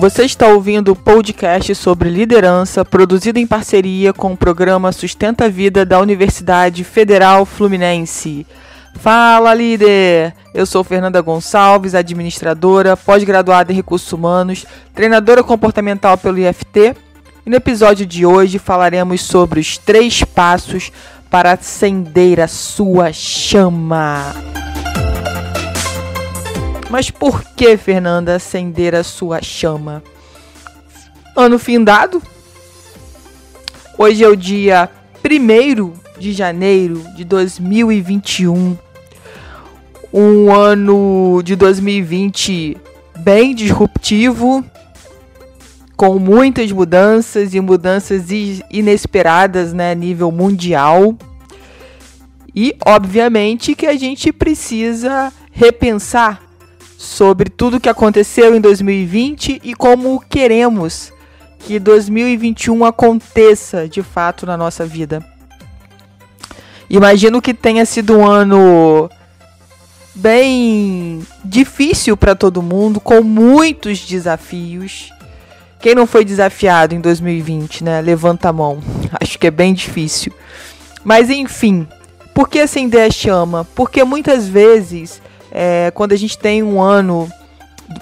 Você está ouvindo o podcast sobre liderança, produzido em parceria com o programa Sustenta a Vida da Universidade Federal Fluminense. Fala, líder! Eu sou Fernanda Gonçalves, administradora, pós-graduada em recursos humanos, treinadora comportamental pelo IFT. E no episódio de hoje falaremos sobre os três passos para acender a sua chama. Mas por que, Fernanda, acender a sua chama? Ano findado. Hoje é o dia 1 de janeiro de 2021. Um ano de 2020 bem disruptivo, com muitas mudanças e mudanças inesperadas né, a nível mundial. E, obviamente, que a gente precisa repensar sobre tudo que aconteceu em 2020 e como queremos que 2021 aconteça de fato na nossa vida. Imagino que tenha sido um ano bem difícil para todo mundo, com muitos desafios. Quem não foi desafiado em 2020, né? Levanta a mão. Acho que é bem difícil. Mas enfim, por que acender a chama? Porque muitas vezes é, quando a gente tem um ano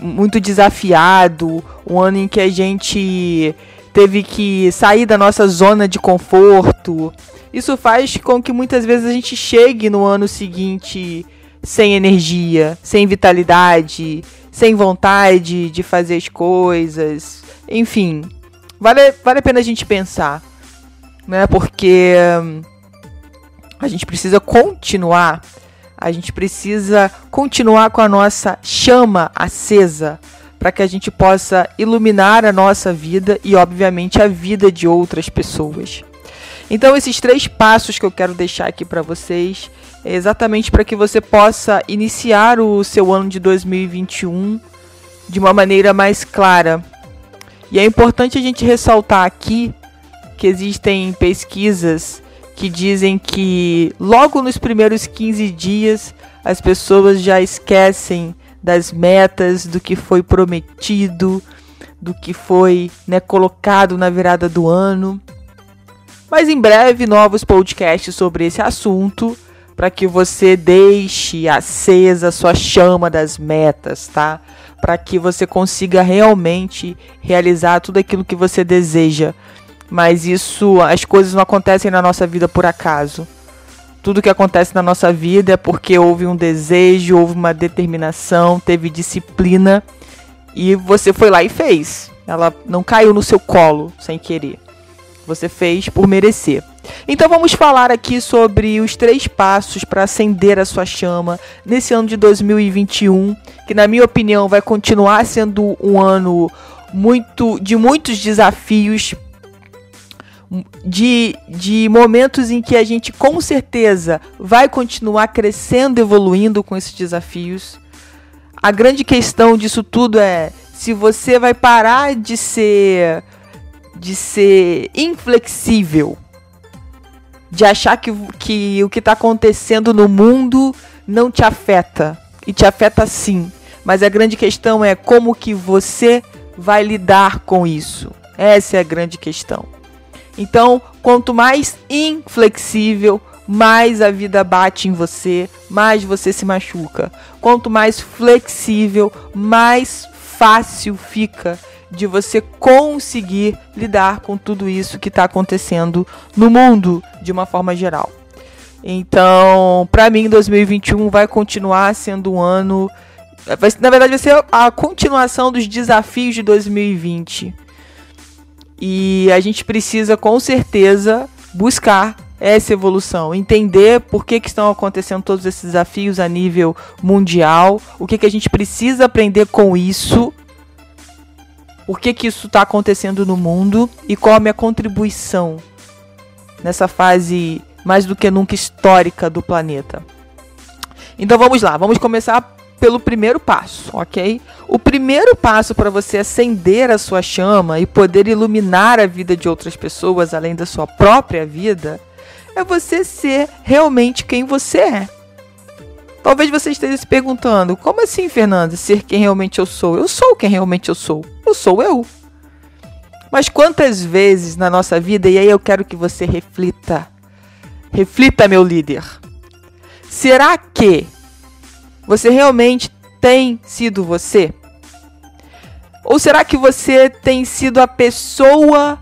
muito desafiado, um ano em que a gente teve que sair da nossa zona de conforto, isso faz com que muitas vezes a gente chegue no ano seguinte sem energia, sem vitalidade, sem vontade de fazer as coisas. Enfim, vale, vale a pena a gente pensar, né? Porque hum, a gente precisa continuar a gente precisa continuar com a nossa chama acesa para que a gente possa iluminar a nossa vida e, obviamente, a vida de outras pessoas. Então, esses três passos que eu quero deixar aqui para vocês é exatamente para que você possa iniciar o seu ano de 2021 de uma maneira mais clara. E é importante a gente ressaltar aqui que existem pesquisas que dizem que logo nos primeiros 15 dias as pessoas já esquecem das metas, do que foi prometido, do que foi né, colocado na virada do ano. Mas em breve novos podcasts sobre esse assunto para que você deixe acesa a sua chama das metas, tá? Para que você consiga realmente realizar tudo aquilo que você deseja mas isso, as coisas não acontecem na nossa vida por acaso. Tudo que acontece na nossa vida é porque houve um desejo, houve uma determinação, teve disciplina e você foi lá e fez. Ela não caiu no seu colo sem querer. Você fez por merecer. Então vamos falar aqui sobre os três passos para acender a sua chama nesse ano de 2021, que na minha opinião vai continuar sendo um ano muito de muitos desafios de, de momentos em que a gente com certeza vai continuar crescendo, evoluindo com esses desafios. A grande questão disso tudo é se você vai parar de ser de ser inflexível, de achar que, que o que está acontecendo no mundo não te afeta e te afeta sim. Mas a grande questão é como que você vai lidar com isso. Essa é a grande questão. Então, quanto mais inflexível, mais a vida bate em você, mais você se machuca. Quanto mais flexível, mais fácil fica de você conseguir lidar com tudo isso que está acontecendo no mundo de uma forma geral. Então, para mim, 2021 vai continuar sendo um ano. Vai, na verdade, vai ser a continuação dos desafios de 2020 e a gente precisa com certeza buscar essa evolução, entender por que, que estão acontecendo todos esses desafios a nível mundial, o que, que a gente precisa aprender com isso, por que, que isso está acontecendo no mundo e qual a minha contribuição nessa fase mais do que nunca histórica do planeta. Então vamos lá, vamos começar pelo primeiro passo, ok? O primeiro passo para você acender a sua chama e poder iluminar a vida de outras pessoas além da sua própria vida é você ser realmente quem você é. Talvez você esteja se perguntando: como assim, Fernanda, ser quem realmente eu sou? Eu sou quem realmente eu sou. eu sou eu. Mas quantas vezes na nossa vida, e aí eu quero que você reflita, reflita, meu líder. Será que você realmente tem sido você? Ou será que você tem sido a pessoa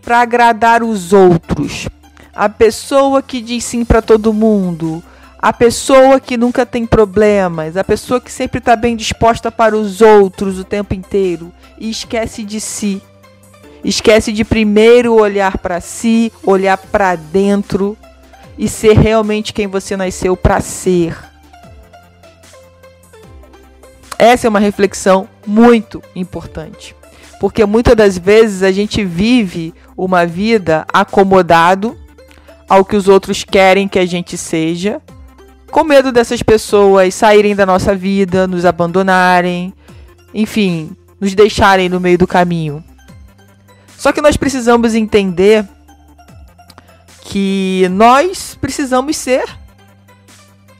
para agradar os outros? A pessoa que diz sim para todo mundo? A pessoa que nunca tem problemas? A pessoa que sempre está bem disposta para os outros o tempo inteiro e esquece de si? Esquece de primeiro olhar para si, olhar para dentro e ser realmente quem você nasceu para ser. Essa é uma reflexão muito importante, porque muitas das vezes a gente vive uma vida acomodado ao que os outros querem que a gente seja, com medo dessas pessoas saírem da nossa vida, nos abandonarem, enfim, nos deixarem no meio do caminho. Só que nós precisamos entender que nós precisamos ser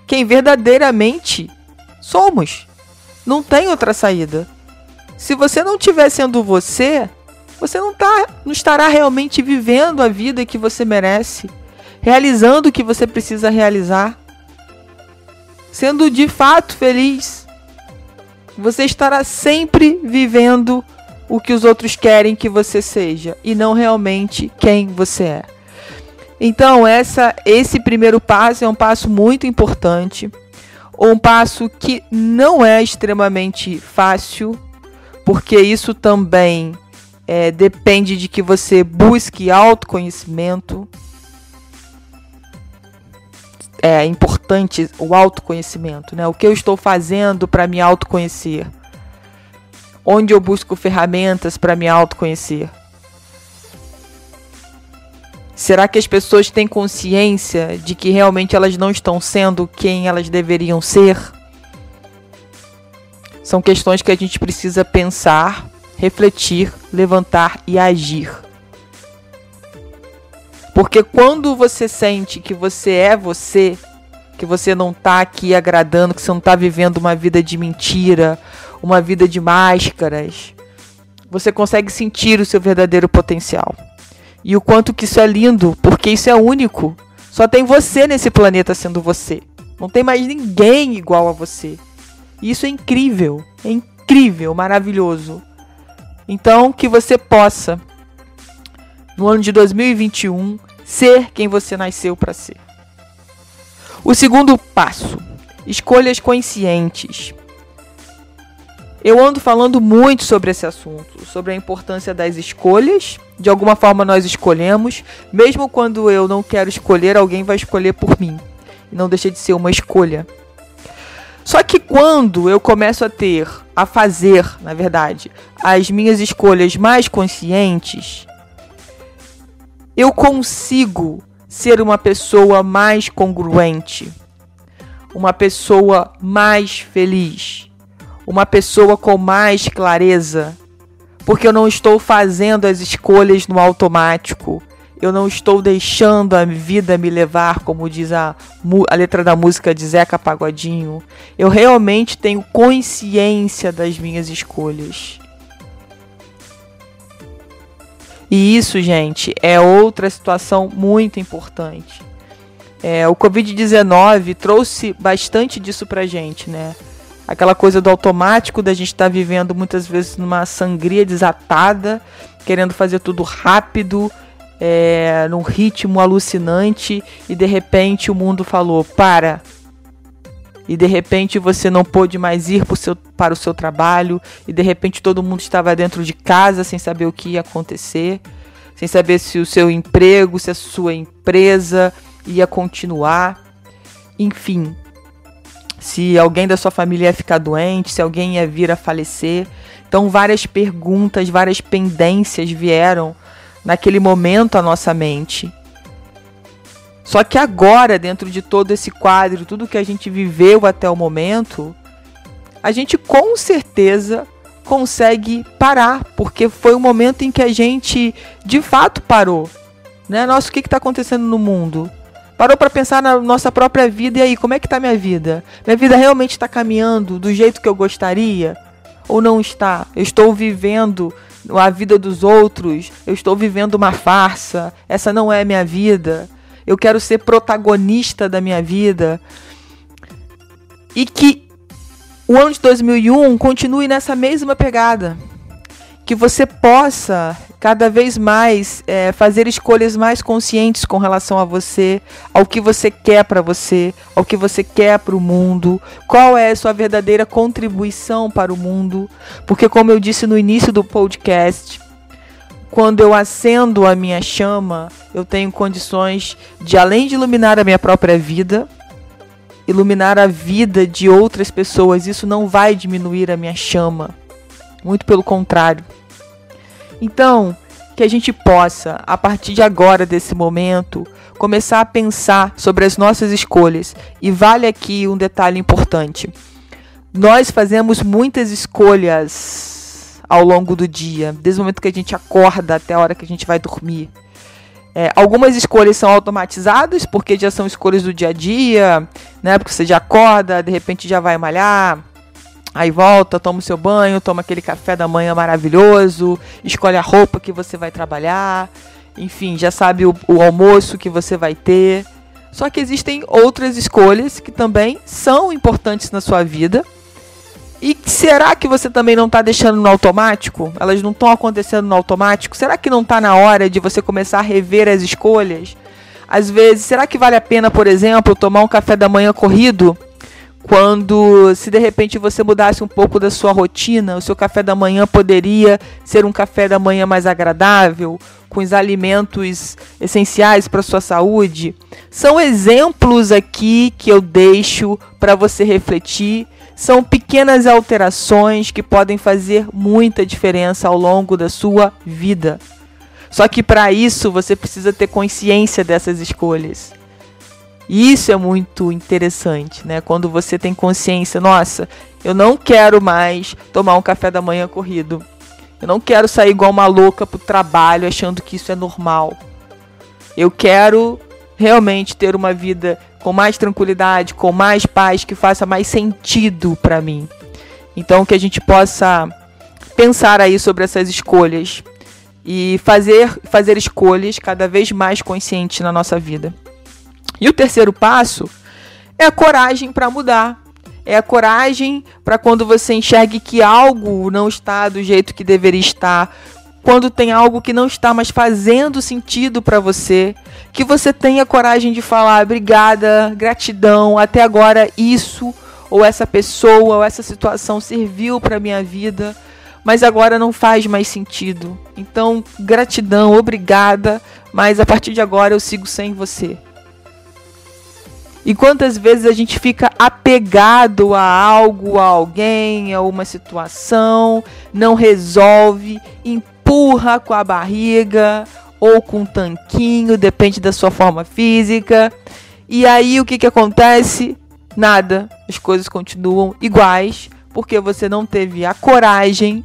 quem verdadeiramente somos. Não tem outra saída. Se você não estiver sendo você, você não, tá, não estará realmente vivendo a vida que você merece, realizando o que você precisa realizar, sendo de fato feliz. Você estará sempre vivendo o que os outros querem que você seja e não realmente quem você é. Então, essa, esse primeiro passo é um passo muito importante, um passo que não é extremamente fácil, porque isso também é, depende de que você busque autoconhecimento. É importante o autoconhecimento, né? O que eu estou fazendo para me autoconhecer? onde eu busco ferramentas para me autoconhecer? Será que as pessoas têm consciência de que realmente elas não estão sendo quem elas deveriam ser? São questões que a gente precisa pensar, refletir, levantar e agir. Porque quando você sente que você é você, que você não está aqui agradando, que você não está vivendo uma vida de mentira, uma vida de máscaras. Você consegue sentir o seu verdadeiro potencial. E o quanto que isso é lindo, porque isso é único. Só tem você nesse planeta sendo você. Não tem mais ninguém igual a você. E isso é incrível, é incrível, maravilhoso. Então, que você possa, no ano de 2021, ser quem você nasceu para ser. O segundo passo: escolhas conscientes. Eu ando falando muito sobre esse assunto, sobre a importância das escolhas. De alguma forma nós escolhemos, mesmo quando eu não quero escolher, alguém vai escolher por mim. E não deixa de ser uma escolha. Só que quando eu começo a ter, a fazer, na verdade, as minhas escolhas mais conscientes, eu consigo ser uma pessoa mais congruente, uma pessoa mais feliz uma pessoa com mais clareza, porque eu não estou fazendo as escolhas no automático. Eu não estou deixando a vida me levar, como diz a, a letra da música de Zeca Pagodinho. Eu realmente tenho consciência das minhas escolhas. E isso, gente, é outra situação muito importante. É, o Covid-19 trouxe bastante disso pra gente, né? Aquela coisa do automático da gente estar tá vivendo muitas vezes numa sangria desatada, querendo fazer tudo rápido, é, num ritmo alucinante e de repente o mundo falou para. E de repente você não pôde mais ir seu, para o seu trabalho e de repente todo mundo estava dentro de casa sem saber o que ia acontecer, sem saber se o seu emprego, se a sua empresa ia continuar, enfim, se alguém da sua família ia ficar doente, se alguém ia vir a falecer. Então, várias perguntas, várias pendências vieram naquele momento à nossa mente. Só que agora, dentro de todo esse quadro, tudo que a gente viveu até o momento, a gente com certeza consegue parar, porque foi o momento em que a gente de fato parou. Né? Nossa, o que está acontecendo no mundo? Parou para pensar na nossa própria vida e aí, como é que tá minha vida? Minha vida realmente está caminhando do jeito que eu gostaria? ou não está? Eu estou vivendo a vida dos outros, eu estou vivendo uma farsa, essa não é minha vida. Eu quero ser protagonista da minha vida. E que o ano de 2001 continue nessa mesma pegada. Que você possa cada vez mais é, fazer escolhas mais conscientes com relação a você, ao que você quer para você, ao que você quer para o mundo, qual é a sua verdadeira contribuição para o mundo. Porque, como eu disse no início do podcast, quando eu acendo a minha chama, eu tenho condições de, além de iluminar a minha própria vida, iluminar a vida de outras pessoas. Isso não vai diminuir a minha chama. Muito pelo contrário. Então, que a gente possa, a partir de agora, desse momento, começar a pensar sobre as nossas escolhas. E vale aqui um detalhe importante: nós fazemos muitas escolhas ao longo do dia, desde o momento que a gente acorda até a hora que a gente vai dormir. É, algumas escolhas são automatizadas, porque já são escolhas do dia a dia, né? Porque você já acorda, de repente já vai malhar, Aí volta, toma o seu banho, toma aquele café da manhã maravilhoso, escolhe a roupa que você vai trabalhar, enfim, já sabe o, o almoço que você vai ter. Só que existem outras escolhas que também são importantes na sua vida. E será que você também não está deixando no automático? Elas não estão acontecendo no automático? Será que não está na hora de você começar a rever as escolhas? Às vezes, será que vale a pena, por exemplo, tomar um café da manhã corrido quando, se de repente você mudasse um pouco da sua rotina, o seu café da manhã poderia ser um café da manhã mais agradável, com os alimentos essenciais para sua saúde. São exemplos aqui que eu deixo para você refletir. São pequenas alterações que podem fazer muita diferença ao longo da sua vida. Só que para isso você precisa ter consciência dessas escolhas. E isso é muito interessante, né? Quando você tem consciência, nossa, eu não quero mais tomar um café da manhã corrido. Eu não quero sair igual uma louca pro trabalho achando que isso é normal. Eu quero realmente ter uma vida com mais tranquilidade, com mais paz, que faça mais sentido para mim. Então que a gente possa pensar aí sobre essas escolhas e fazer fazer escolhas cada vez mais conscientes na nossa vida. E o terceiro passo é a coragem para mudar. É a coragem para quando você enxergue que algo não está do jeito que deveria estar, quando tem algo que não está mais fazendo sentido para você, que você tenha coragem de falar obrigada, gratidão, até agora isso ou essa pessoa ou essa situação serviu para minha vida, mas agora não faz mais sentido. Então, gratidão, obrigada, mas a partir de agora eu sigo sem você. E quantas vezes a gente fica apegado a algo, a alguém, a uma situação, não resolve, empurra com a barriga ou com um tanquinho, depende da sua forma física. E aí o que, que acontece? Nada. As coisas continuam iguais porque você não teve a coragem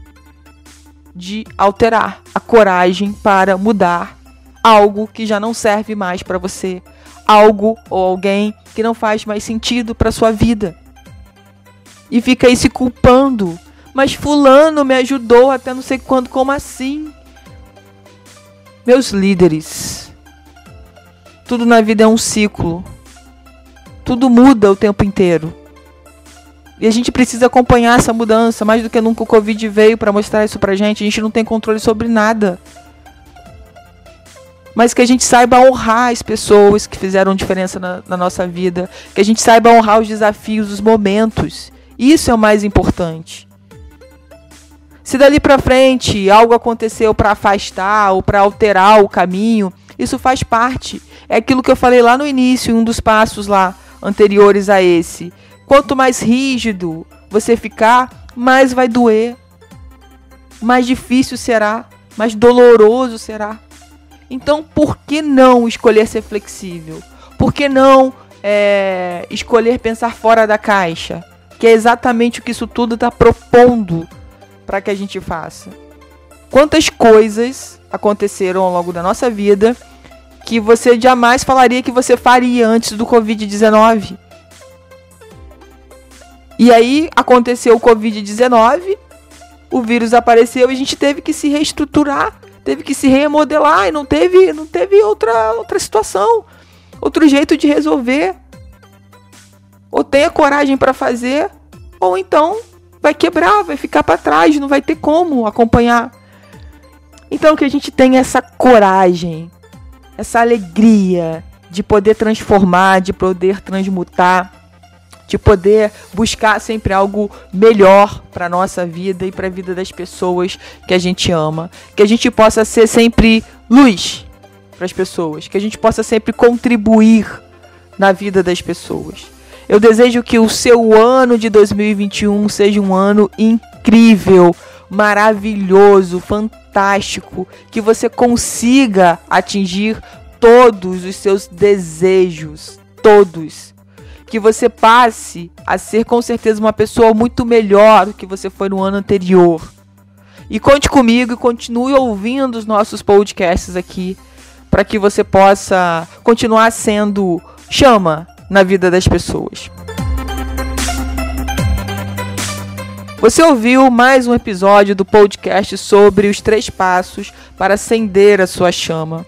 de alterar, a coragem para mudar algo que já não serve mais para você, algo ou alguém que não faz mais sentido para sua vida. E fica aí se culpando. Mas fulano me ajudou até não sei quando, como assim? Meus líderes, tudo na vida é um ciclo. Tudo muda o tempo inteiro. E a gente precisa acompanhar essa mudança. Mais do que nunca o Covid veio para mostrar isso pra gente. A gente não tem controle sobre nada mas que a gente saiba honrar as pessoas que fizeram diferença na, na, nossa vida, que a gente saiba honrar os desafios, os momentos. Isso é o mais importante. Se dali para frente algo aconteceu para afastar ou para alterar o caminho, isso faz parte. É aquilo que eu falei lá no início, um dos passos lá anteriores a esse. Quanto mais rígido você ficar, mais vai doer, mais difícil será, mais doloroso será. Então, por que não escolher ser flexível? Por que não é, escolher pensar fora da caixa? Que é exatamente o que isso tudo está propondo para que a gente faça. Quantas coisas aconteceram ao longo da nossa vida que você jamais falaria que você faria antes do Covid-19? E aí aconteceu o Covid-19 o vírus apareceu e a gente teve que se reestruturar, teve que se remodelar e não teve, não teve outra, outra situação, outro jeito de resolver. Ou tenha coragem para fazer, ou então vai quebrar, vai ficar para trás, não vai ter como acompanhar. Então que a gente tenha essa coragem, essa alegria de poder transformar, de poder transmutar de poder buscar sempre algo melhor para nossa vida e para a vida das pessoas que a gente ama, que a gente possa ser sempre luz para as pessoas, que a gente possa sempre contribuir na vida das pessoas. Eu desejo que o seu ano de 2021 seja um ano incrível, maravilhoso, fantástico, que você consiga atingir todos os seus desejos, todos que você passe a ser com certeza uma pessoa muito melhor do que você foi no ano anterior. E conte comigo e continue ouvindo os nossos podcasts aqui para que você possa continuar sendo chama na vida das pessoas. Você ouviu mais um episódio do podcast sobre os três passos para acender a sua chama,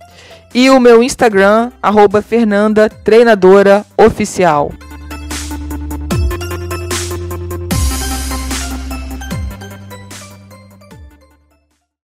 e o meu Instagram, arroba Fernanda Treinadora Oficial.